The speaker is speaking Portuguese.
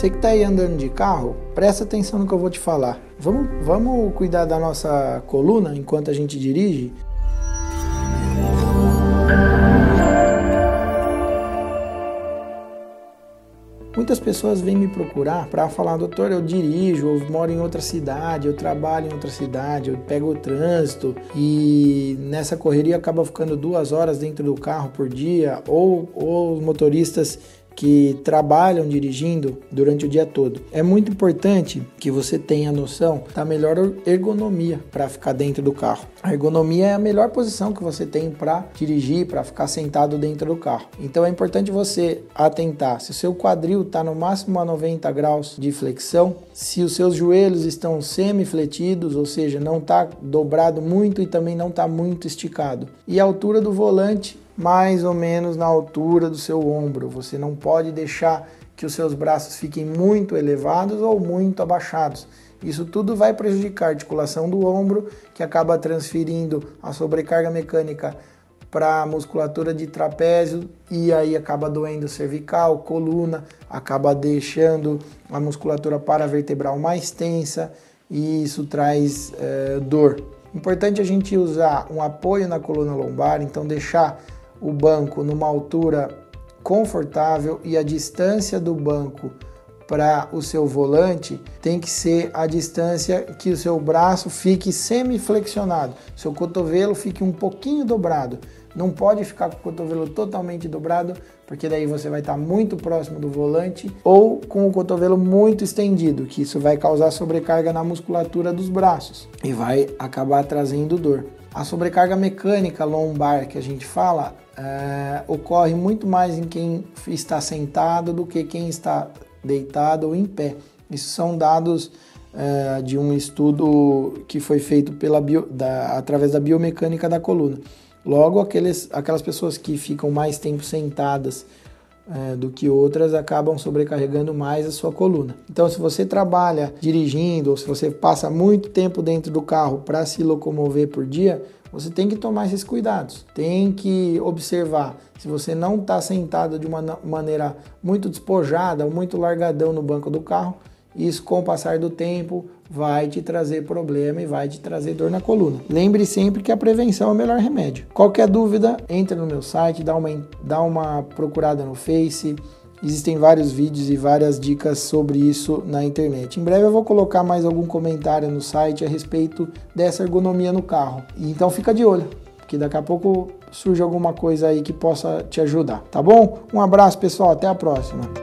Você que está aí andando de carro, presta atenção no que eu vou te falar. Vamos, vamos cuidar da nossa coluna enquanto a gente dirige? Muitas pessoas vêm me procurar para falar, doutor, eu dirijo, eu moro em outra cidade, eu trabalho em outra cidade, eu pego o trânsito e nessa correria acaba ficando duas horas dentro do carro por dia, ou, ou os motoristas que trabalham dirigindo durante o dia todo. É muito importante que você tenha noção da melhor ergonomia para ficar dentro do carro. A ergonomia é a melhor posição que você tem para dirigir, para ficar sentado dentro do carro. Então é importante você atentar se o seu quadril está no máximo a 90 graus de flexão, se os seus joelhos estão semi-fletidos, ou seja, não está dobrado muito e também não está muito esticado. E a altura do volante mais ou menos na altura do seu ombro. Você não pode deixar que os seus braços fiquem muito elevados ou muito abaixados. Isso tudo vai prejudicar a articulação do ombro, que acaba transferindo a sobrecarga mecânica para a musculatura de trapézio e aí acaba doendo cervical, coluna, acaba deixando a musculatura paravertebral mais tensa e isso traz é, dor. Importante a gente usar um apoio na coluna lombar, então deixar o banco numa altura confortável e a distância do banco para o seu volante tem que ser a distância que o seu braço fique semi-flexionado, seu cotovelo fique um pouquinho dobrado. Não pode ficar com o cotovelo totalmente dobrado, porque daí você vai estar muito próximo do volante, ou com o cotovelo muito estendido, que isso vai causar sobrecarga na musculatura dos braços e vai acabar trazendo dor. A sobrecarga mecânica lombar que a gente fala é, ocorre muito mais em quem está sentado do que quem está deitado ou em pé. Isso são dados é, de um estudo que foi feito pela bio, da, através da biomecânica da coluna. Logo, aqueles, aquelas pessoas que ficam mais tempo sentadas é, do que outras acabam sobrecarregando mais a sua coluna. Então, se você trabalha dirigindo ou se você passa muito tempo dentro do carro para se locomover por dia, você tem que tomar esses cuidados. Tem que observar se você não está sentado de uma maneira muito despojada ou muito largadão no banco do carro. Isso, com o passar do tempo, vai te trazer problema e vai te trazer dor na coluna. Lembre sempre que a prevenção é o melhor remédio. Qualquer dúvida, entre no meu site, dá uma, dá uma procurada no Face. Existem vários vídeos e várias dicas sobre isso na internet. Em breve eu vou colocar mais algum comentário no site a respeito dessa ergonomia no carro. Então fica de olho, porque daqui a pouco surge alguma coisa aí que possa te ajudar, tá bom? Um abraço, pessoal, até a próxima.